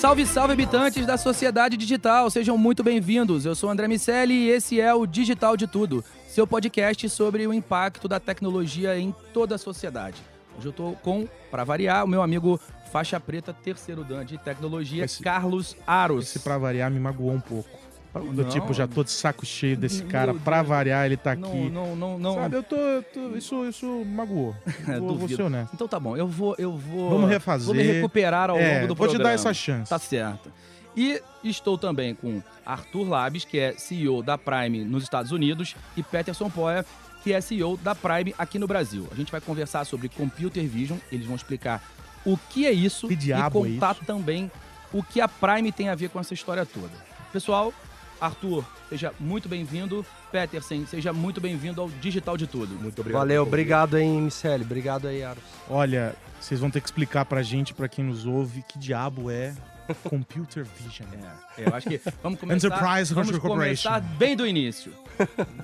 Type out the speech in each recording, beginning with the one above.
Salve, salve, habitantes da sociedade digital, sejam muito bem-vindos. Eu sou André Miceli e esse é o Digital de Tudo, seu podcast sobre o impacto da tecnologia em toda a sociedade. Hoje eu tô com, para variar, o meu amigo faixa preta, terceiro dan de tecnologia, Esse- Carlos Aros. Esse pra variar me magoou um pouco. Do Não. tipo, já tô de saco cheio desse cara. Pra Deus. variar, ele tá Não, aqui. não, não, não. Sabe, eu tô, eu tô- Isso, isso magoou. Vou, vou Duvido. ser honesto. Então tá bom, eu vou, eu vou. Vamos refazer. Vou me recuperar ao É, longo do vou te programa. dar essa chance. Tá certo. E estou também com Arthur Labes, que é CEO da Prime nos Estados Unidos, e Peterson Poia, que é CEO da Prime aqui no Brasil. A gente vai conversar sobre Computer Vision, eles vão explicar o que é isso Que diabo e é contar isso? também o que a Prime tem a ver com essa história toda. Pessoal, Arthur, seja muito bem-vindo. Peterson, seja muito bem-vindo ao Digital de Tudo. Muito Valeu, obrigado aí, Miceli. Obrigado aí, Aros. Olha, vocês vão ter que explicar pra gente, pra quem nos ouve, que diabo é Computer Vision. É, eu acho que vamos começar. Enterprise vamos Corporation. começar bem do início.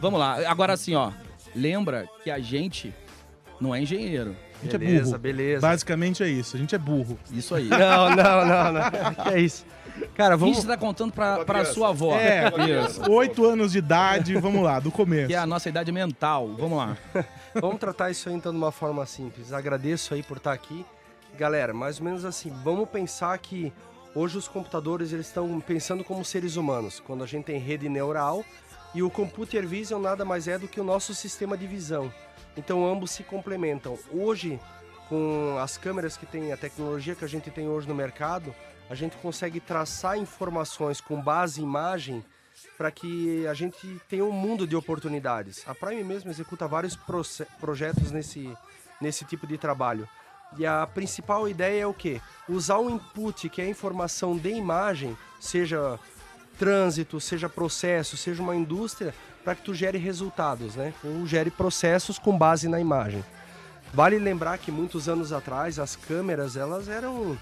vamos lá. Agora assim, ó. Lembra que a gente não é engenheiro. A gente é Beleza, burro. beleza. Basicamente é isso. A gente é burro. Isso aí. Não, não, não, não. É isso. Cara, vamos... que você tá contando pra, pra sua avó. É, Isso. oito anos de idade, vamos lá, do começo. Que é a nossa idade mental. Vamos lá. vamos tratar isso aí então de uma forma simples. Agradeço aí por estar aqui. Galera, mais ou menos assim, vamos pensar que hoje os computadores eles estão pensando como seres humanos. Quando a gente tem rede neural e o computer vision nada mais é do que o nosso sistema de visão. Então ambos se complementam. Hoje, com as câmeras que tem, a tecnologia que a gente tem hoje no mercado, a gente consegue traçar informações com base em imagem para que a gente tenha um mundo de oportunidades. A Prime mesmo executa vários projetos nesse, nesse tipo de trabalho. E a principal ideia é o quê? Usar o input, que é a informação de imagem, seja trânsito, seja processo, seja uma indústria, para que tu gere resultados, né? Ou gere processos com base na imagem. Vale lembrar que muitos anos atrás as câmeras elas eram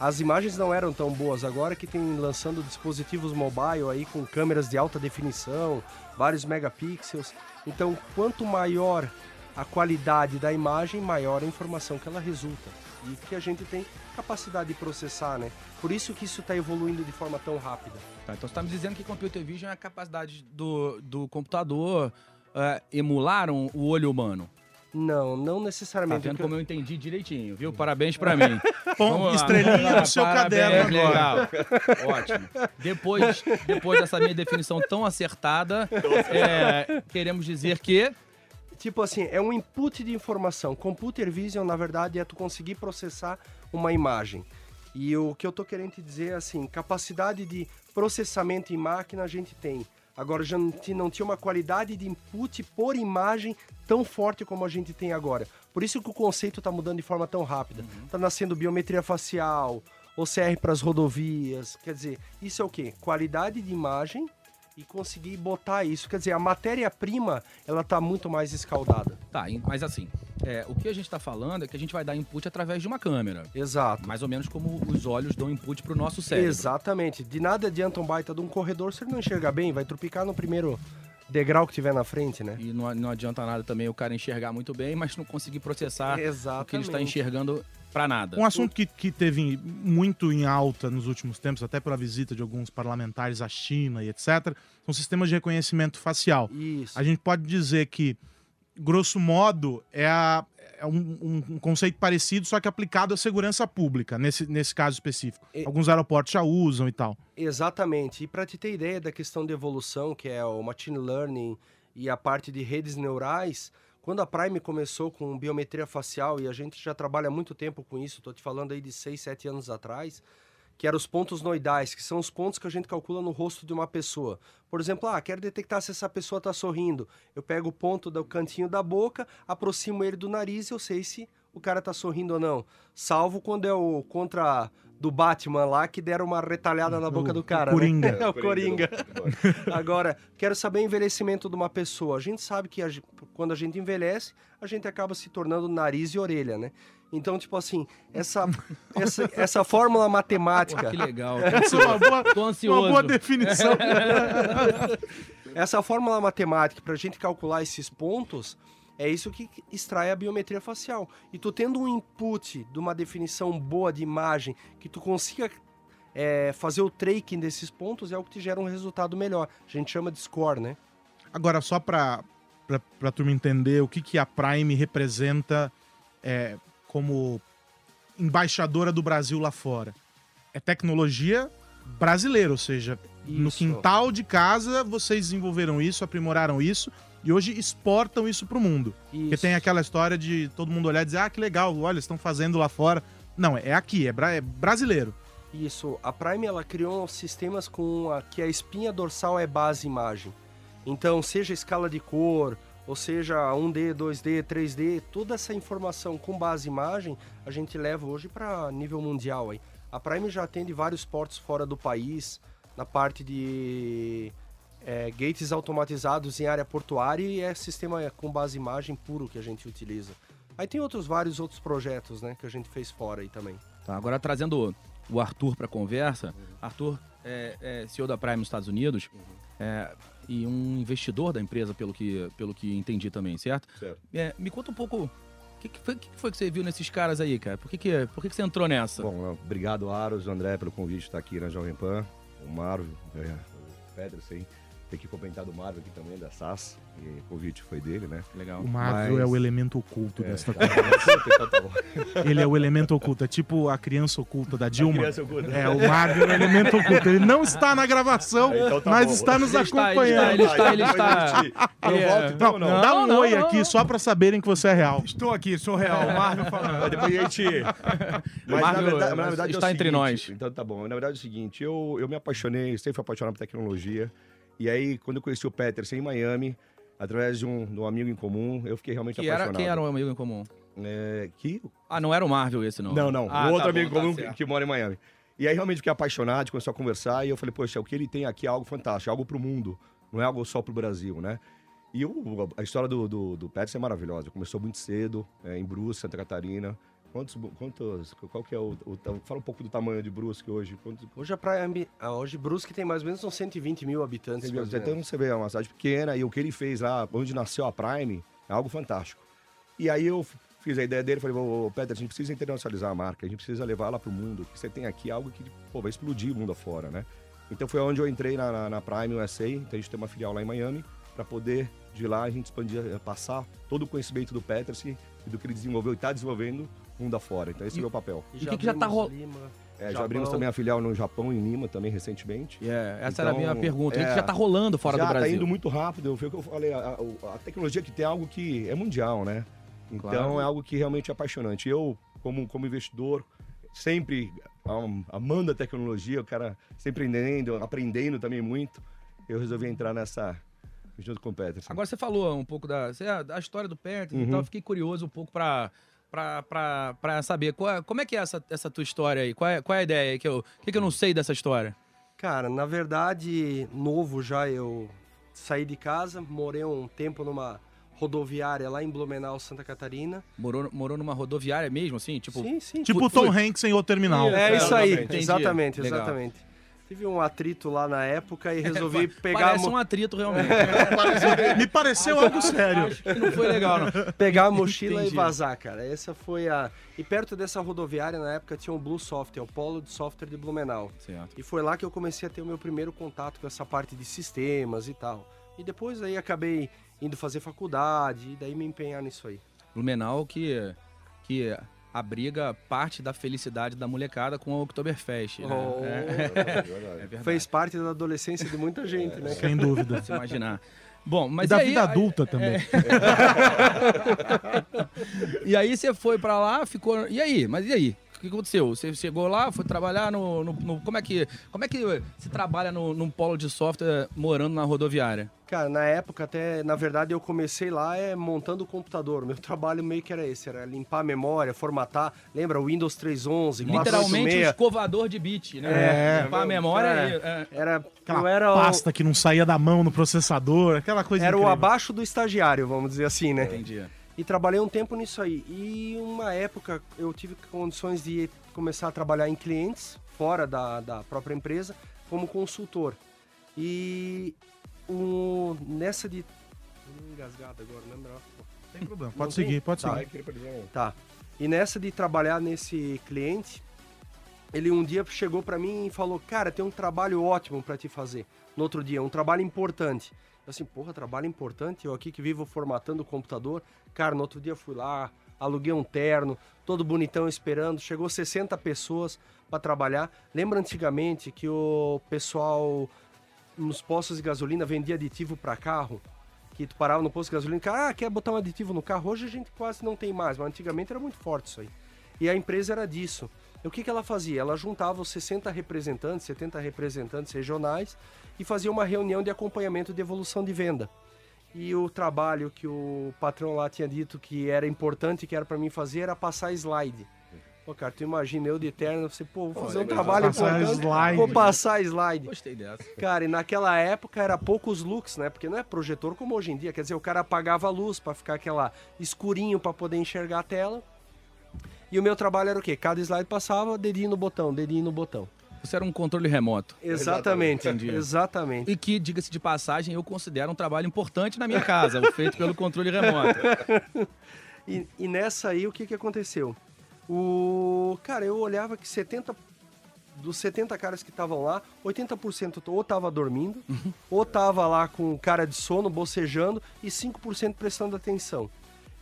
as imagens não eram tão boas agora que tem lançando dispositivos mobile aí com câmeras de alta definição, vários megapixels. Então, quanto maior a qualidade da imagem, maior a informação que ela resulta e que a gente tem capacidade de processar, né? Por isso que isso está evoluindo de forma tão rápida. Tá, então você tá me dizendo que Computer Vision é a capacidade do, do computador é, emular um- o olho humano. Não, não Tá necessariamente. vendo O que- como eu entendi direitinho, viu? Parabéns pra mim. Bom, estrelinha no seu Parabéns, caderno agora. Legal. Ótimo. Depois, depois dessa minha definição tão acertada, é, queremos dizer que Tipo assim, é um input de informação. Computer vision, na verdade, é tu conseguir processar uma imagem. E o que eu tô querendo te dizer é assim, capacidade de processamento em máquina a gente tem. Agora já não ti- não tinha uma qualidade de input por imagem tão forte como a gente tem agora. Por isso que o conceito está mudando de forma tão rápida. Tá nascendo biometria facial, OCR para as rodovias. Quer dizer, isso é o quê? Qualidade de imagem e conseguir botar isso. Quer dizer, a matéria-prima, ela tá muito mais escaldada. Tá, mas assim, é, o que a gente está falando é que a gente vai dar input através de uma câmera. Exato. Mais ou menos como os olhos dão input pro nosso cérebro. Exatamente. De nada adianta um baita de um corredor se ele não enxergar bem, vai tropicar no primeiro degrau que tiver na frente, né? E não, não adianta nada também o cara enxergar muito bem, mas não conseguir processar o que ele está Exatamente. enxergando pra nada. Um assunto que, que teve muito em alta nos últimos tempos, até pela visita de alguns parlamentares à China e etc., são sistemas de reconhecimento facial. Isso. A gente pode dizer que, grosso modo, é, a- é um, um- conceito parecido, só que aplicado à segurança pública, nesse, nesse caso específico. E- Alguns aeroportos já usam e tal. Exatamente. E para te ter ideia da questão de evolução, que é o machine learning e a parte de redes neurais, quando a Prime começou com biometria facial, e a gente já trabalha há muito tempo com isso, estou te falando aí de 6, 7 anos atrás, que eram os pontos noidais, que são os pontos que a gente calcula no rosto de uma pessoa. Por exemplo, ah, quero detectar se essa pessoa está sorrindo. Eu pego o ponto do cantinho da boca, aproximo ele do nariz e eu sei se o cara tá sorrindo ou não. Salvo quando é o contra do Batman lá, que deram uma retalhada na boca O- do o cara. Coringa. Né? É o Coringa. Agora, quero saber o envelhecimento de uma pessoa. A gente sabe que a quando a gente envelhece, a gente acaba se tornando nariz e orelha, né? Então, tipo assim, essa, essa, essa fórmula Pô, matemática, que legal. Essa é uma boa, Tô ansioso. uma boa definição. essa fórmula matemática para a gente calcular esses pontos, é isso que extrai a biometria facial. E tu tendo um input de uma definição boa de imagem, que tu consiga é, fazer o tracking desses pontos, é o que te gera um resultado melhor. A gente chama de score, né? Agora, só pra, pra turma entender o que, que a Prime representa é, como embaixadora do Brasil lá fora. É tecnologia brasileira, ou seja, no Isso. quintal de casa vocês desenvolveram isso, aprimoraram isso e hoje exportam isso pro mundo. Porque Isso. tem aquela história de todo mundo olhar e dizer, ah, que legal, olha, estão fazendo lá fora. Não, é aqui, é, bra- é brasileiro. Isso, a Prime ela criou sistemas com a, que a espinha dorsal é base imagem. Então, seja escala de cor, ou seja 1D, 2D, 3D, toda essa informação com base imagem, a gente leva hoje para nível mundial aí. A Prime já atende vários portos fora do país, na parte de é, gates automatizados em área portuária e é sistema com base imagem puro que a gente utiliza. Aí tem outros vários outros projetos, né, que a gente fez fora aí também. Tá, agora trazendo o Arthur para conversa. Arthur é, é CEO da Prime nos Estados Unidos é, e um investidor da empresa, pelo que, pelo que entendi também, certo? Certo. É, me conta um pouco, o que, que, foi, que que foi que você viu nesses caras aí, cara? Por que, que, por que, que você entrou nessa? Bom, obrigado, Aros, André, pelo convite de estar aqui na Jovem Pan. O Marvel, é, o Pedersen. Tem que comentar do Marvel aqui também, da SAS. E o convite foi dele, né? Legal. O Marvel Mas- é o elemento oculto É, desta coisa. bom. Ele é o elemento oculto, é tipo a criança oculta da Dilma. criança oculta. É, o Marvel é o elemento oculto. Ele não está na gravação, Então tá mas bom. está nos Ele está, ele acompanhando. Ele está, ele está. Eu É. volto então Não, não? dá um Não, oi não, aqui não. só pra saberem que você é real. Estou aqui, sou real. O Marvel falando. Mas depois a gente. Mas Marvel, na verdade, na verdade é o está entre seguinte- nós. Então tá bom. Na verdade é o seguinte, eu, eu me apaixonei, sempre fui apaixonado por tecnologia. E aí, quando eu conheci o Peterson em Miami, através de um, de um amigo em comum, eu fiquei realmente Que era, apaixonado. quem era o amigo em comum? É, que Ah, não era o Marvel esse, não? Não, não. Ah, o tá outro bom, amigo tá comum que, certo. que mora em Miami. E aí realmente fiquei apaixonado, começou a conversar e eu falei, poxa, o que ele tem aqui é algo fantástico, é algo pro mundo, não é algo só pro Brasil, né? E o- a história do, do, do Pets é maravilhosa. Começou muito cedo, é, em Bruce, Santa Catarina. Quantos, quantos, qual que é o, o- Fala um pouco do tamanho de Brusque hoje. Quantos, Hoje a Prime, ah, hoje Brusque tem mais ou menos uns 120 mil habitantes. ou então você vê, é uma cidade pequena e o que ele fez lá, onde nasceu a Prime, é algo fantástico. E aí eu fiz a ideia dele, falei, ô, Peter, a gente precisa internacionalizar a marca, a gente precisa levar ela pro mundo, que você tem aqui algo que pô, vai explodir o mundo afora, né? Então foi onde eu entrei na, na, na Prime USA, então a gente tem uma filial lá em Miami, para poder, de lá, a gente expandir, eh, passar todo o conhecimento do Peterson e do que ele desenvolveu e está desenvolvendo mundo afora. Então esse é o meu papel. E o que que já tá abrimos ro- Lima, É, já abrimos também a filial no Japão, em Lima, também recentemente. É, essa era a minha Então, pergunta. O que, é, que já tá rolando fora já do Brasil? tá indo muito rápido. Foi o que eu falei. A, a- a tecnologia que tem é algo que é mundial, né? Então Claro. é algo que realmente é apaixonante. Eu, como, como investidor, sempre am- amando a tecnologia, o cara sempre aprendendo, aprendendo também muito, eu resolvi entrar nessa junto com o Peterson. Agora você falou um pouco da, da história do Peterson e Uhum. tal. eu Fiquei curioso um pouco pra, pra, pra, pra saber qual é- como é que é essa, essa tua história aí. Qual é, qual é a ideia? Que eu, o que, que eu não sei dessa história? Cara, na verdade, novo já eu saí de casa, morei um tempo numa rodoviária lá em Blumenau, Santa Catarina. Morou, morou numa rodoviária mesmo, assim? Tipo, sim, sim. Tipo Tom Hanks em O Terminal. É isso aí, exatamente, exatamente. Tive um atrito lá na época e resolvi pegar, a Parece mo- um atrito, realmente. Me pareceu algo sério. Acho que não foi legal, não. pegar a mochila Entendi. e vazar, cara. Essa foi a. E perto dessa rodoviária, na época, tinha o Blue Software, o polo de software de Blumenau. Certo. E foi lá que eu comecei a ter o meu primeiro contato com essa parte de sistemas e tal. E depois aí acabei indo fazer faculdade e daí me empenhar nisso aí. Blumenau que, que abriga parte da felicidade da molecada com o Oktoberfest. Né? Oh. É, é verdade. Fez parte da adolescência de muita gente, né? cara? Sem dúvida. Se imaginar. Bom, mas e da aí- vida aí- adulta também. E aí você foi pra lá, ficou. E aí? Mas e aí? O que aconteceu? Você chegou lá, foi trabalhar no. no- no- como é que. Como é que você trabalha no, num polo de software morando na rodoviária? Cara, na época até, na verdade, eu comecei lá é, montando o computador. Meu trabalho meio que era esse, era limpar a memória, formatar. Lembra o Windows 3.11, Literalmente um 486? escovador de bit, né? É. Limpar a memória e. é. Era, Aquela era o- pasta que não saía da mão no processador, aquela coisa era o incrível. abaixo do estagiário, vamos dizer assim, né? Entendi. E trabalhei um tempo nisso aí. E uma época eu tive condições de começar a trabalhar em clientes, fora da, da própria empresa, como consultor. E o, nessa de. Engasgado agora, não é melhor? Tem problema. Não Pode tem? seguir, pode Tá. seguir. Tá. E nessa de trabalhar nesse cliente, ele um dia chegou pra mim e falou: Cara, tem um trabalho ótimo pra te fazer. No outro dia, um trabalho importante. Assim, porra, trabalho importante? Eu aqui que vivo formatando o computador. Cara, no outro dia fui lá, aluguei um terno, todo bonitão esperando. Chegou 60 pessoas pra trabalhar. Lembra antigamente que o pessoal nos postos de gasolina vendia aditivo pra carro? que tu parava no posto de gasolina, cara, ah, quer botar um aditivo no carro? Hoje a gente quase não tem mais, mas antigamente era muito forte isso aí. E a empresa era disso. O que, que ela fazia? Ela juntava os 60 representantes, 70 representantes regionais e fazia uma reunião de acompanhamento de evolução de venda. E o trabalho que o patrão lá tinha dito que era importante, que era para mim fazer, era passar slide. Pô, cara, tu imagina eu de terno, você, pô, vou fazer um trabalho Passar importante, slide. vou passar slide. Gostei dessa. Cara, e naquela época era poucos looks, né? Porque não é projetor como hoje em dia. Quer dizer, o cara apagava a luz pra ficar aquela escurinho pra poder enxergar a tela. E o meu trabalho era o quê? Cada slide passava, dedinho no botão, dedinho no botão. Você era um controle remoto. Exatamente. Entendi. Exatamente. E que, diga-se de passagem, eu considero um trabalho importante na minha casa, o feito pelo controle remoto. E, e nessa aí, o que que aconteceu? O cara, eu olhava que 70 dos 70 caras que estavam lá, 80% ou tava dormindo, ou tava lá com cara de sono, bocejando e 5% prestando atenção.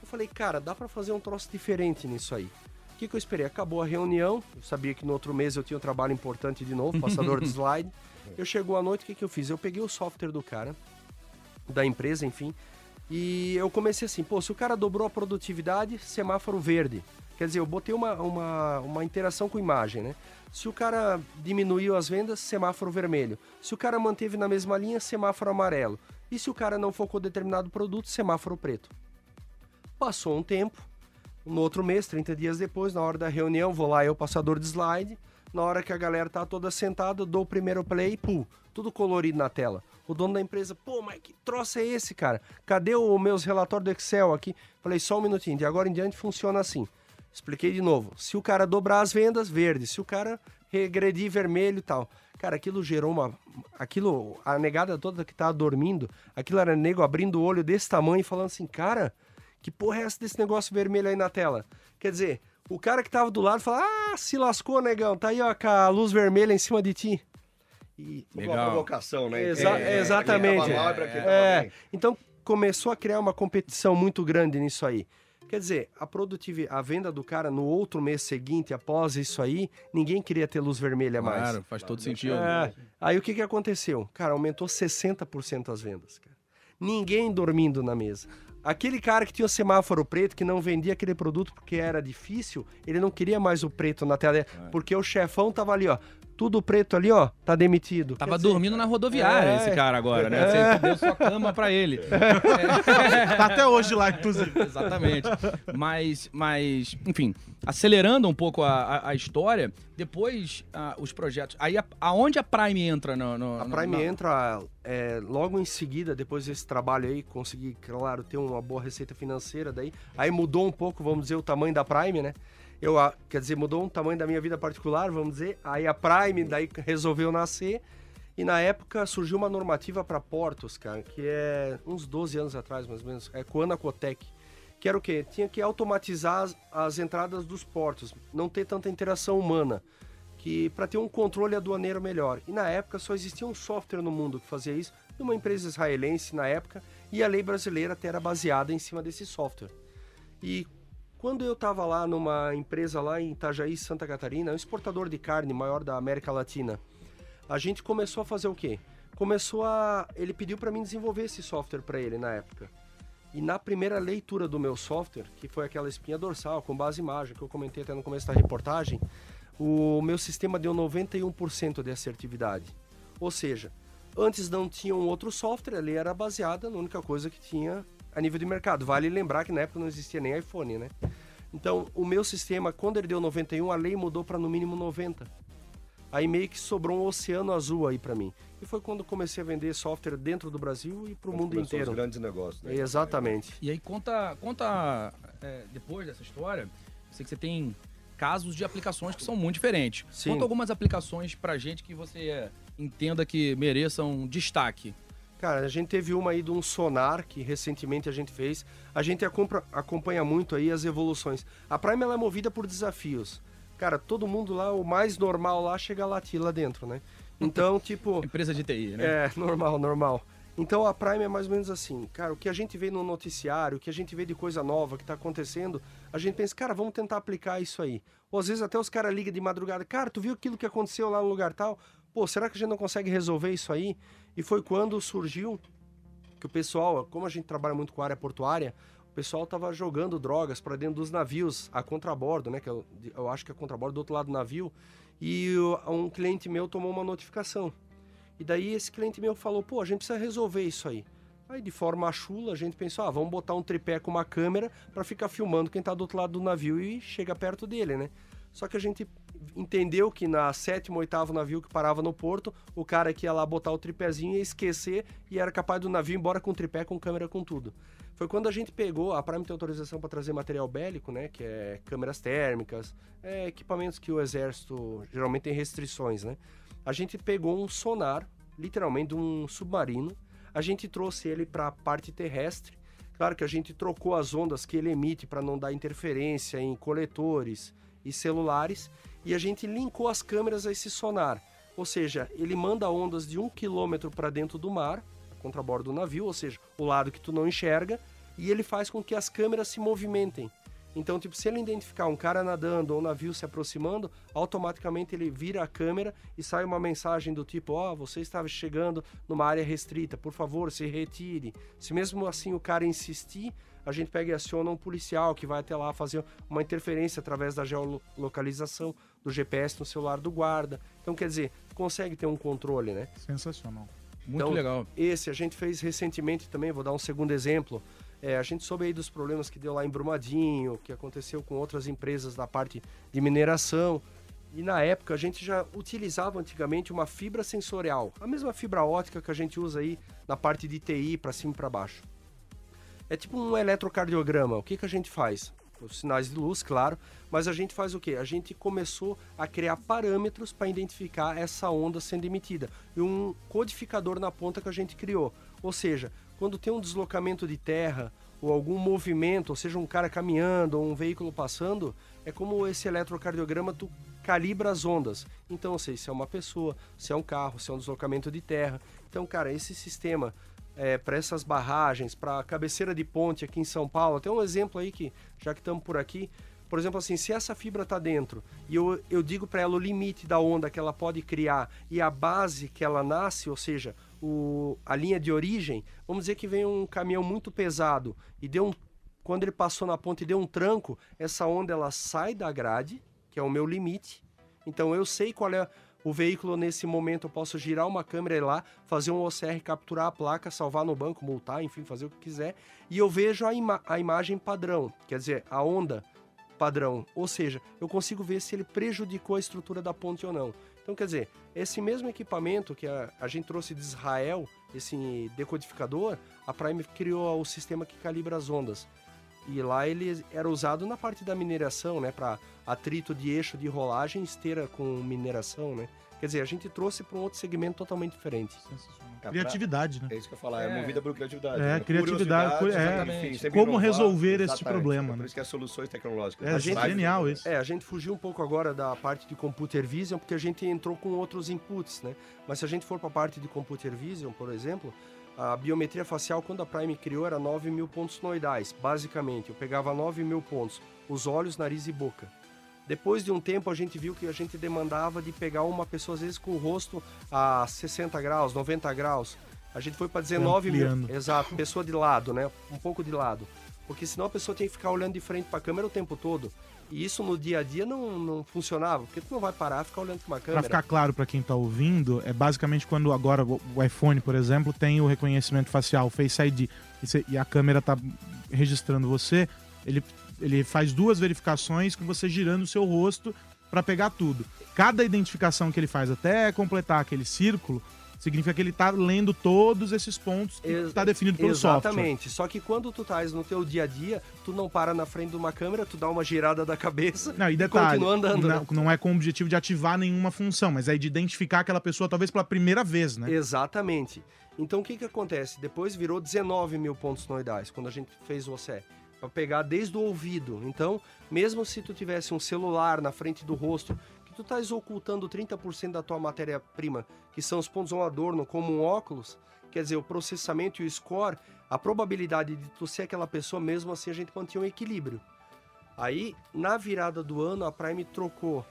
Eu falei, cara, dá pra fazer um troço diferente nisso aí. O que, que eu esperei? Acabou a reunião, eu sabia que no outro mês eu tinha um trabalho importante de novo, passador de slide. Eu chegou à noite, o que, que eu fiz? Eu peguei o software do cara, da empresa, enfim, e eu comecei assim, pô, se o cara dobrou a produtividade, semáforo verde. Quer dizer, eu botei uma, uma, uma interação com imagem, né? Se o cara diminuiu as vendas, semáforo vermelho. Se o cara manteve na mesma linha, semáforo amarelo. E se o cara não focou determinado produto, semáforo preto. Passou um tempo, no outro mês, 30 dias depois, na hora da reunião, vou lá, eu, passador de slide. Na hora que a galera tá toda sentada, dou o primeiro play, pum, tudo colorido na tela. O dono da empresa, pô, mas que troço é esse, cara? Cadê os meus relatórios do Excel aqui? Falei, só um minutinho, de agora em diante funciona assim. Expliquei de novo. Se o cara dobrar as vendas, verde. Se o cara regredir, vermelho e tal. Cara, aquilo gerou uma. Aquilo, a negada toda que tava dormindo, aquilo era nego abrindo o olho desse tamanho e falando assim, cara, que porra é essa desse negócio vermelho aí na tela? Quer dizer, o cara que tava do lado fala, ah, se lascou, negão, tá aí ó, com a luz vermelha em cima de ti. E Uma Legal. provocação, né? Exa- É, exatamente. Pra quem tava mal pra quem tava É, bem. então começou a criar uma competição muito grande nisso aí. Quer dizer, a produtividade, a venda do cara no outro mês seguinte, após isso aí, ninguém queria ter luz vermelha mais. Claro, faz todo sentido. É. Aí o que, que aconteceu? Cara, aumentou 60% as vendas, cara. Ninguém dormindo na mesa. Aquele cara que tinha o semáforo preto, que não vendia aquele produto porque era difícil, ele não queria mais o preto na tela, porque o chefão tava ali, ó. Tudo preto ali, ó, tá demitido. Tava dizer, dormindo na rodoviária É. esse cara agora, né? Você deu sua cama pra ele. Tá até hoje lá, inclusive. Exatamente. Mas, mas, enfim, acelerando um pouco a, a, a história, depois ah, os projetos. Aí, a- aonde a Prime entra no. no- A no- Prime na- entra é, logo em seguida, depois desse trabalho aí, consegui, claro, ter uma boa receita financeira daí. Aí mudou um pouco, vamos dizer, o tamanho da Prime, né? Eu, a- quer dizer, mudou um tamanho da minha vida particular, vamos dizer. Aí a Prime daí resolveu nascer. E na época surgiu uma normativa para portos, cara, que é uns 12 anos atrás, mais ou menos, é com a Anacotec. Que era o quê? Tinha que automatizar as, as entradas dos portos, não ter tanta interação humana, que para ter um controle aduaneiro melhor. E na época só existia um software no mundo que fazia isso, de uma empresa israelense na época, e a lei brasileira até era baseada em cima desse software. E quando eu estava lá numa empresa lá em Itajaí, Santa Catarina, um exportador de carne maior da América Latina, a gente começou a fazer o quê? Começou a. Ele pediu para mim desenvolver esse software para ele na época. E na primeira leitura do meu software, que foi aquela espinha dorsal com base imagem que eu comentei até no começo da reportagem, o meu sistema deu 91% de assertividade. Ou seja, antes não tinha um outro software, ali era baseada na única coisa que tinha a nível de mercado. Vale lembrar que na época não existia nem iPhone, né? Então, o meu sistema, quando ele deu 91, a lei mudou para no mínimo 90. Aí meio que sobrou um oceano azul aí para mim. E foi quando comecei a vender software dentro do Brasil e para o mundo inteiro. Os grandes negócios. Né? Exatamente. E aí conta, conta é, depois dessa história, sei que você tem casos de aplicações que são muito diferentes. Sim. Conta algumas aplicações pra gente que você é, entenda que mereçam destaque. Cara, a gente teve uma aí de um sonar que recentemente a gente fez. A gente acompa- acompanha muito aí as evoluções. A Prime ela é movida por desafios. Cara, todo mundo lá, o mais normal lá, chega a latir lá dentro, né? Então, tipo... Empresa de TI, né? É, normal, normal. Então a Prime é mais ou menos assim, cara, o que a gente vê no noticiário, o que a gente vê de coisa nova que tá acontecendo, a gente pensa, cara, vamos tentar aplicar isso aí. Ou às vezes até os caras ligam de madrugada, cara, tu viu aquilo que aconteceu lá no lugar tal? Pô, será que a gente não consegue resolver isso aí? E foi quando surgiu que o pessoal, como a gente trabalha muito com área portuária, o pessoal tava jogando drogas para dentro dos navios a contrabordo, né? Que eu, eu acho que é contrabordo do outro lado do navio. E um cliente meu tomou uma notificação. E daí esse cliente meu falou, pô, a gente precisa resolver isso aí. Aí de forma chula a gente pensou, ah, vamos botar um tripé com uma câmera para ficar filmando quem tá do outro lado do navio e chega perto dele, né? Só que a gente entendeu que na sétimo, oitavo navio que parava no porto, o cara que ia lá botar o tripézinho ia esquecer e era capaz do navio ir embora com tripé, com câmera, com tudo. Foi quando a gente pegou, a Prime tem autorização para trazer material bélico, né? Que é câmeras térmicas, é, equipamentos que o exército geralmente tem restrições, né? A gente pegou um sonar, literalmente um submarino, a gente trouxe ele para a parte terrestre. Claro que a gente trocou as ondas que ele emite para não dar interferência em coletores e celulares e a gente linkou as câmeras a esse sonar. Ou seja, ele manda ondas de um quilômetro para dentro do mar, contra bordo do navio, ou seja, o lado que tu não enxerga, e ele faz com que as câmeras se movimentem. Então, tipo, se ele identificar um cara nadando ou um navio se aproximando, automaticamente ele vira a câmera e sai uma mensagem do tipo: Ó, você estava chegando numa área restrita, por favor, se retire. Se mesmo assim o cara insistir, a gente pega e aciona um policial que vai até lá fazer uma interferência através da geolocalização do GPS no celular do guarda. Então, quer dizer, consegue ter um controle, né? Sensacional. Muito Então, legal. Esse a gente fez recentemente também, vou dar um segundo exemplo. É, a gente soube aí dos problemas que deu lá em Brumadinho, que aconteceu com outras empresas da parte de mineração. E na época a gente já utilizava antigamente uma fibra sensorial, a mesma fibra ótica que a gente usa aí na parte de TI para cima e para baixo. É tipo um eletrocardiograma. O que, que a gente faz? Os sinais de luz, claro, mas a gente faz o quê? A gente começou a criar parâmetros para identificar essa onda sendo emitida e um codificador na ponta que a gente criou. Ou seja, quando tem um deslocamento de terra ou algum movimento, ou seja, um cara caminhando ou um veículo passando, é como esse eletrocardiograma tu calibra as ondas. Então, eu sei se é uma pessoa, se é um carro, se é um deslocamento de terra. Então, cara, esse sistema é, para essas barragens, para a cabeceira de ponte aqui em São Paulo. Tem um exemplo aí que, já que estamos por aqui, por exemplo, assim, se essa fibra está dentro e eu, eu digo para ela o limite da onda que ela pode criar e a base que ela nasce, ou seja, o, a linha de origem, vamos dizer que vem um caminhão muito pesado e deu um, quando ele passou na ponte e deu um tranco, essa onda ela sai da grade, que é o meu limite. Então eu sei qual é o veículo nesse momento, eu posso girar uma câmera lá, fazer um OCR, capturar a placa, salvar no banco, multar, enfim, fazer o que quiser. E eu vejo a, ima a imagem padrão, quer dizer, a onda padrão. Ou seja, eu consigo ver se ele prejudicou a estrutura da ponte ou não. Então, quer dizer, esse mesmo equipamento que a, a gente trouxe de Israel, esse decodificador, a Prime criou o sistema que calibra as ondas. E lá ele era usado na parte da mineração, né? Para atrito de eixo de rolagem, esteira com mineração, né? Quer dizer, a gente trouxe para um outro segmento totalmente diferente. Criatividade, né? É isso que eu ia falar, é, É. movida por criatividade. É, né? criatividade, é, como inovar, resolver esse problema, É né? Por isso que é soluções tecnológicas. É, A gente, genial isso. É, a gente fugiu um pouco agora da parte de computer vision, porque a gente entrou com outros inputs, né? Mas se a gente for para a parte de computer vision, por exemplo, a biometria facial, quando a Prime criou, era 9 mil pontos noidais, basicamente. Eu pegava 9 mil pontos, os olhos, nariz e boca. Depois de um tempo, a gente viu que a gente demandava de pegar uma pessoa, às vezes, com o rosto a 60 graus, 90 graus. A gente foi para 19 mil. Ampliando. Exato, pessoa de lado, né? Um pouco de lado. Porque senão a pessoa tem que ficar olhando de frente para a câmera o tempo todo. E isso no dia a dia não, não funcionava, porque tu não vai parar e ficar olhando para uma Pra câmera. ficar claro pra quem tá ouvindo, é basicamente quando agora o o iPhone, por exemplo, tem o reconhecimento facial, Face ID, e, a câmera tá registrando você, ele, ele faz duas verificações com você girando o seu rosto pra pegar tudo. Cada identificação que ele faz até completar aquele círculo, significa que ele tá lendo todos esses pontos que Ex- tá definido pelo software. Exatamente. Só que quando tu estás no teu dia a dia, tu não para na frente de uma câmera, tu dá uma girada da cabeça Não, e detalhe, continua andando. não, né? não é com o objetivo de ativar nenhuma função, mas é de identificar aquela pessoa talvez pela primeira vez, né? Exatamente. Então o que que acontece? Depois virou 19 mil pontos noidais, quando a gente fez o OCE. Pra pegar desde o ouvido. Então, mesmo se tu tivesse um celular na frente do rosto, tu estás ocultando 30% da tua matéria-prima, que são os pontos um adorno, como um óculos, quer dizer, o processamento e o score, a probabilidade de tu ser aquela pessoa, mesmo assim a gente mantinha um equilíbrio. Aí, na virada do ano, a Prime trocou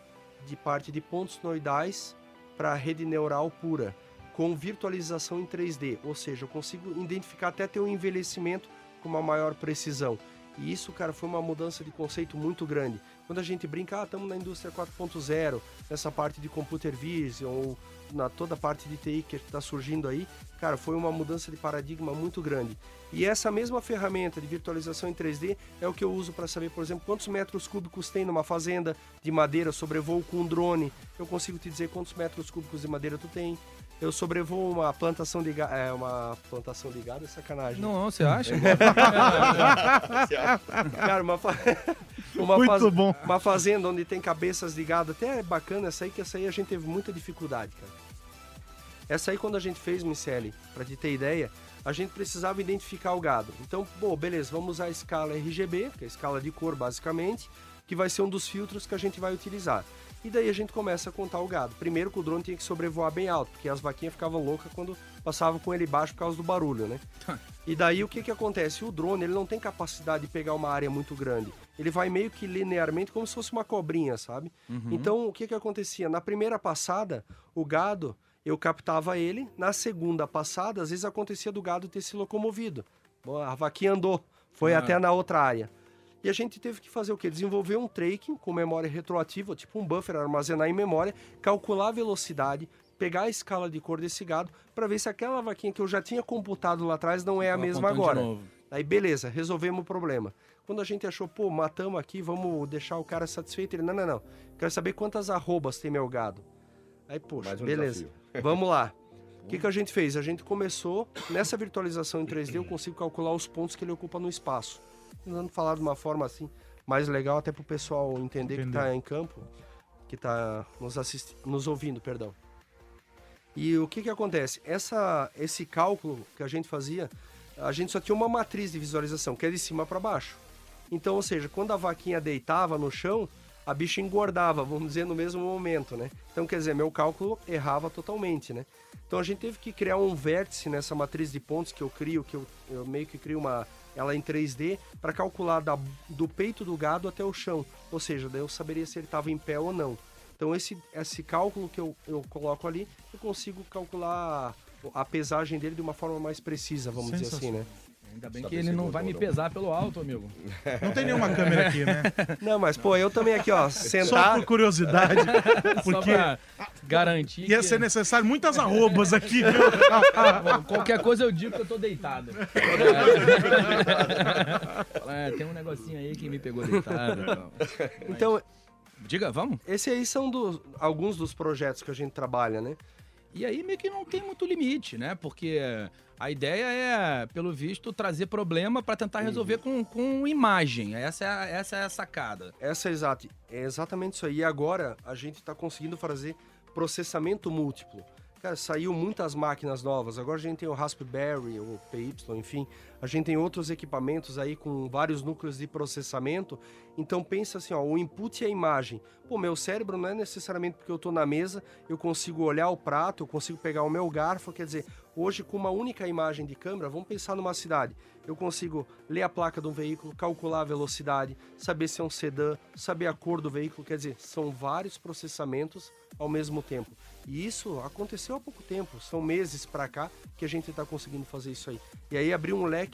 de parte de pontos noidais para rede neural pura, com virtualização em 3D, ou seja, eu consigo identificar até teu envelhecimento com uma maior precisão. E isso, cara, foi uma mudança de conceito muito grande. Quando a gente brinca, ah, estamos na indústria 4.0, nessa parte de computer vision, ou na toda a parte de TI que está surgindo aí, cara, foi uma mudança de paradigma muito grande. E essa mesma ferramenta de virtualização em 3D é o que eu uso para saber, por exemplo, quantos metros cúbicos tem numa fazenda de madeira, sobrevoo com um drone. Eu consigo te dizer quantos metros cúbicos de madeira tu tem. Eu sobrevoo uma plantação de gado. É, uma plantação de gado é sacanagem. Não, você acha? Cara, uma, fa- uma, Muito faz- bom. uma fazenda onde tem cabeças de gado, até é bacana essa aí, que essa aí a gente teve muita dificuldade, cara. Essa aí, quando a gente fez, Miceli, pra te ter ideia, a gente precisava identificar o gado. Então, pô, beleza, vamos usar a escala RGB, que é a escala de cor, basicamente, que vai ser um dos filtros que a gente vai utilizar. E daí a gente começa a contar o gado. Primeiro que o drone tinha que sobrevoar bem alto, porque as vaquinhas ficavam loucas quando passavam com ele baixo por causa do barulho, né? E daí o que que acontece? O drone, ele não tem capacidade de pegar uma área muito grande. Ele vai meio que linearmente como se fosse uma cobrinha, sabe? Então, o que que acontecia? Na primeira passada, o gado, eu captava ele. Na segunda passada, às vezes acontecia do gado ter se locomovido. A vaquinha andou, foi Ah. até na outra área. E a gente teve que fazer o quê? Desenvolver um tracking com memória retroativa, tipo um buffer, armazenar em memória, calcular a velocidade, pegar a escala de cor desse gado, para ver se aquela vaquinha que eu já tinha computado lá atrás não é a mesma agora. Aí beleza, resolvemos o problema. Quando a gente achou, pô, matamos aqui, vamos deixar o cara satisfeito, ele, não, não, não. Quero saber quantas arrobas tem meu gado. Aí, poxa, um beleza. Vamos lá. O que, que a gente fez? A gente começou, nessa virtualização em 3D, eu consigo calcular os pontos que ele ocupa no espaço. Tentando falar de uma forma assim, mais legal, até pro pessoal entender que Entender. tá em campo, que tá nos, assisti nos ouvindo, perdão. E o que que acontece? Essa, esse cálculo que a gente fazia, a gente só tinha uma matriz de visualização, que é de cima para baixo. Então, ou seja, quando a vaquinha deitava no chão, a bicha engordava, vamos dizer, no mesmo momento, né? Então, quer dizer, meu cálculo errava totalmente, né? Então a gente teve que criar um vértice nessa matriz de pontos que eu crio, que eu, eu meio que crio uma ela em 3D para calcular da, do peito do gado até o chão. Ou seja, daí eu saberia se ele estava em pé ou não. Então esse, esse cálculo que eu, eu coloco ali, eu consigo calcular a pesagem dele de uma forma mais precisa, vamos dizer assim, né? Ainda bem Só que ele não vai me pesar pelo alto, amigo. Não tem nenhuma câmera aqui, né? Não, mas pô, eu também aqui, ó, Só sentar. por curiosidade. Só Porque pra garantir ia que... ser necessário muitas arrobas aqui, viu? Bom, Qualquer coisa eu digo que eu tô deitado. É, tem um negocinho aí que me pegou deitado. Então, Diga, vamos? Esse aí são dos- alguns dos projetos que a gente trabalha, né? E aí meio que não tem muito limite, né? Porque a ideia é, pelo visto, trazer problema para tentar resolver com, com imagem. Essa é, a, essa é a sacada. Essa é exato. É exatamente isso aí. E agora a gente está conseguindo fazer processamento múltiplo. Cara, saiu muitas máquinas novas. Agora a gente tem o Raspberry, o PY, enfim. A gente tem outros equipamentos aí com vários núcleos de processamento. Então pensa assim, ó, o input e a imagem. Pô, meu cérebro não é necessariamente porque eu estou na mesa, eu consigo olhar o prato, eu consigo pegar o meu garfo, quer dizer, hoje com uma única imagem de câmera, vamos pensar numa cidade. Eu consigo ler a placa de um veículo, calcular a velocidade, saber se é um sedã, saber a cor do veículo, quer dizer, são vários processamentos ao mesmo tempo. E isso aconteceu há pouco tempo, são meses para cá que a gente está conseguindo fazer isso aí. E aí abriu um leque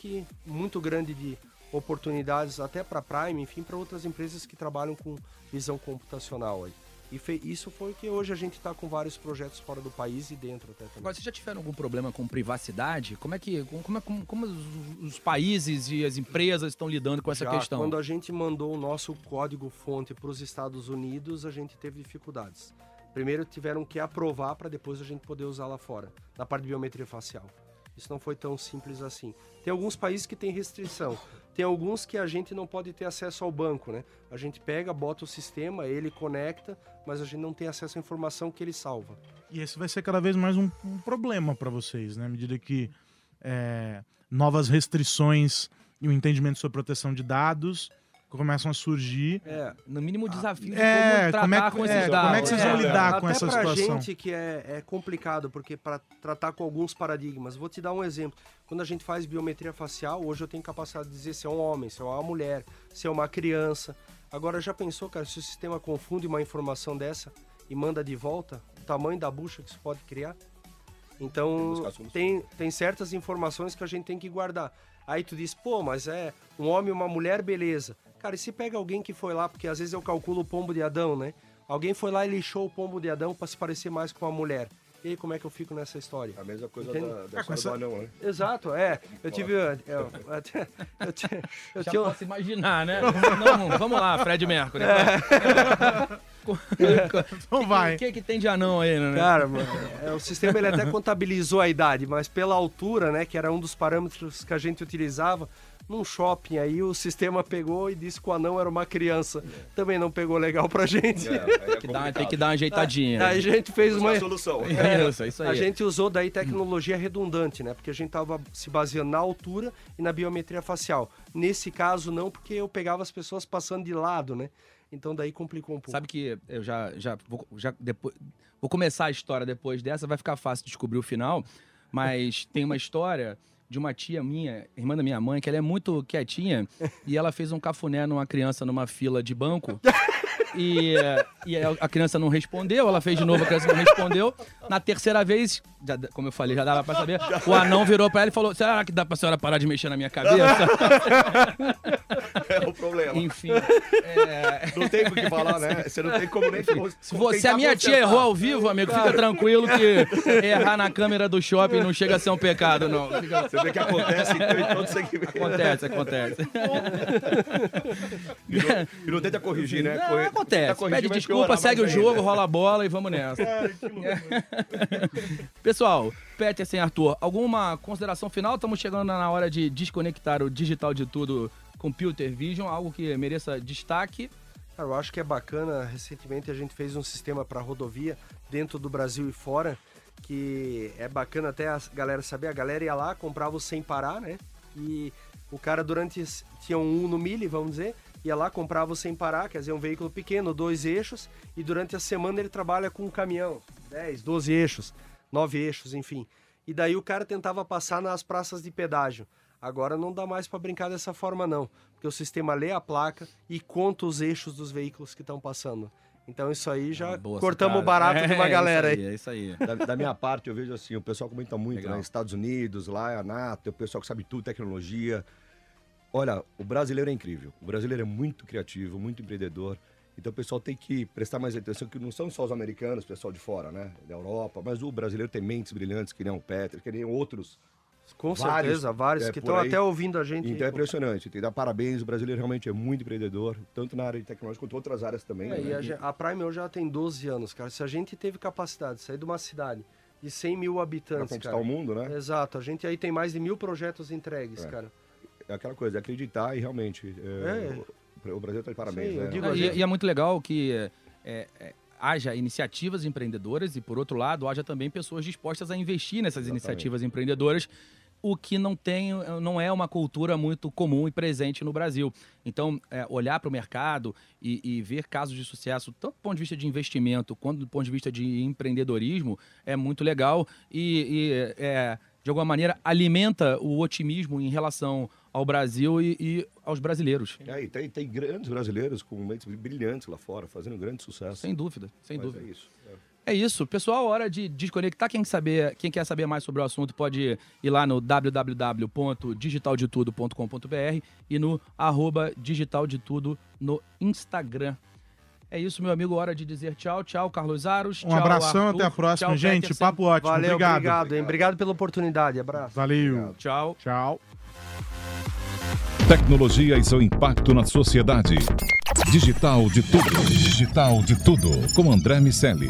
muito grande de oportunidades até para Prime, enfim, para outras empresas que trabalham com visão computacional aí. E isso foi que hoje a gente está com vários projetos fora do país e dentro até também. Agora, vocês já tiveram algum problema com privacidade? Como é que como, é, como, como os, países e as empresas estão lidando com essa já, questão? Quando a gente mandou o nosso código-fonte para os Estados Unidos, a gente teve dificuldades. Primeiro tiveram que aprovar para depois a gente poder usar lá fora, na parte de biometria facial. Isso não foi tão simples assim. Tem alguns países que têm restrição. Tem alguns que a gente não pode ter acesso ao banco, né? A gente pega, bota o sistema, ele conecta, mas a gente não tem acesso à informação que ele salva. E esse vai ser cada vez mais um, um problema para vocês, né? À medida que é, novas restrições e o entendimento sobre proteção de dados começam a surgir. É, no mínimo o desafio de é, como tratar como é, com é. Como é que vocês vão lidar com Até essa pra situação? gente que é, é complicado, porque para tratar com alguns paradigmas, vou te dar um exemplo. Quando a gente faz biometria facial, hoje eu tenho capacidade de dizer se é um homem, se é uma mulher, se é uma criança. Agora, já pensou, cara, se o sistema confunde uma informação dessa e manda de volta, o tamanho da bucha que isso pode criar? Então, tem, tem certas informações que a gente tem que guardar. Aí tu diz, pô, mas é um homem e uma mulher, beleza. Cara, e se pega alguém que foi lá, porque às vezes eu calculo o pombo de Adão, né? Alguém foi lá e lixou o pombo de Adão para se parecer mais com uma mulher. E aí, como é que eu fico nessa história? A mesma coisa Entende? da, da Ah, essa- do anão, né? Exato, é. Eu tive. Eu, eu, eu, ti- eu Já tinha. posso imaginar, né? Não, vamos lá, Fred Mercury. Então vai. O que, que tem de anão aí, né? Cara, mano, é, o sistema ele até contabilizou a idade, mas pela altura, né, que era um dos parâmetros que a gente utilizava, num shopping aí o sistema pegou e disse que o anão era uma criança. Também não pegou legal pra gente. É, é Que dá- tem que dar uma ajeitadinha. Aí a gente fez uma. solução. Isso, isso aí. A gente usou daí tecnologia redundante, né? Porque a gente tava se baseando na altura e na biometria facial. Nesse caso, não, porque eu pegava as pessoas passando de lado, né? Então daí complicou um pouco. Sabe que eu já, já, vou, já depois, vou começar a história depois dessa, vai ficar fácil descobrir o final, mas tem uma história de uma tia minha, irmã da minha mãe, que ela é muito quietinha e ela fez um cafuné numa criança numa fila de banco. E, eh, e a a criança não respondeu, ela fez de novo, a criança não respondeu. Na terceira vez, já- como eu falei, já dava pra saber, o anão virou pra ela e falou: Será que dá pra senhora parar de mexer na minha cabeça? É o problema. Enfim. é, Não tem o que falar, né? Você não tem como nem... Se você, a minha tia errou ao vivo, amigo, fica tranquilo que errar na câmera do shopping não chega a ser um pecado, não. Fica- Você vê que acontece então, em todo segmento. Acontece, acontece. E não, e não tenta corrigir, né? Não, Corre- acontece. tenta corrigir, Pede desculpa, piorar segue o jogo, rola a bola e vamos nessa. Pessoal, Peterson Arthur, alguma consideração final? Estamos chegando na hora de desconectar o digital de tudo Computer Vision, algo que mereça destaque. Cara, eu acho que é bacana. Recentemente a gente fez um sistema para rodovia dentro do Brasil e fora, que é bacana até a galera saber. A galera ia lá, comprava sem parar, né? E o cara durante tinha um no mili, vamos dizer, ia lá, comprava o sem parar, quer dizer, um veículo pequeno, dois eixos, e durante a semana ele trabalha com um caminhão, 10, 12 eixos, 9 eixos, enfim. E daí o cara tentava passar nas praças de pedágio. Agora não dá mais para brincar dessa forma não, porque o sistema lê a placa e conta os eixos dos veículos que estão passando. Então isso aí já Ah, boa cortamos o barato de uma É, galera isso aí. É isso aí. Da, da minha parte, eu vejo assim, o pessoal comenta muito, Legal. né? Estados Unidos, lá a NATO, o pessoal que sabe tudo, tecnologia. Olha, o brasileiro é incrível. O brasileiro é muito criativo, muito empreendedor. Então o pessoal tem que prestar mais atenção, que não são só os americanos, o pessoal de fora, né? Da Europa, mas o brasileiro tem mentes brilhantes, que nem o Peter, que nem outros. Com Vários, certeza, vários é, que estão até ouvindo a gente. Então é impressionante. Tem que dar parabéns, o brasileiro realmente é muito empreendedor, tanto na área de tecnologia quanto outras áreas também. É, né? e a, a Prime hoje já tem 12 anos, cara. Se a gente teve capacidade de sair de uma cidade de 100 mil Pra habitantes, conquistar cara. o mundo, né? Exato, a gente aí tem mais de mil projetos entregues, É. cara. É aquela coisa, é acreditar e realmente. é, o, o Brasil está de parabéns, Sim, né? digo- e, gente- e é muito legal que é, é, é, haja iniciativas empreendedoras e, por outro lado, haja também pessoas dispostas a investir nessas Exatamente. iniciativas empreendedoras, o que não tem, não é uma cultura muito comum e presente no Brasil. Então, é, olhar para o mercado e, e ver casos de sucesso, tanto do ponto de vista de investimento quanto do ponto de vista de empreendedorismo, é muito legal e, e, é, de alguma maneira, alimenta o otimismo em relação ao Brasil e, e aos brasileiros. É, e tem, tem grandes brasileiros com mentes brilhantes lá fora, fazendo grande sucesso. Sem dúvida, sem Mas dúvida. É isso. é. É isso, pessoal, hora de desconectar. Quem, saber, quem quer saber mais sobre o assunto pode ir lá no www.digitaldetudo.com.br e no arroba digitaldetudo no Instagram. É isso, meu amigo, hora de dizer tchau. Tchau, Carlos Aros. Um tchau, abração, Arthur. até a próxima, Tchau, gente. Peterson. Papo ótimo. Valeu, obrigado. obrigado, hein? Obrigado pela oportunidade. Abraço. Valeu. Tchau. Tchau. Tecnologia e seu impacto na sociedade. Digital de tudo. Digital de tudo. Com André Miscelli.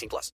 18 plus.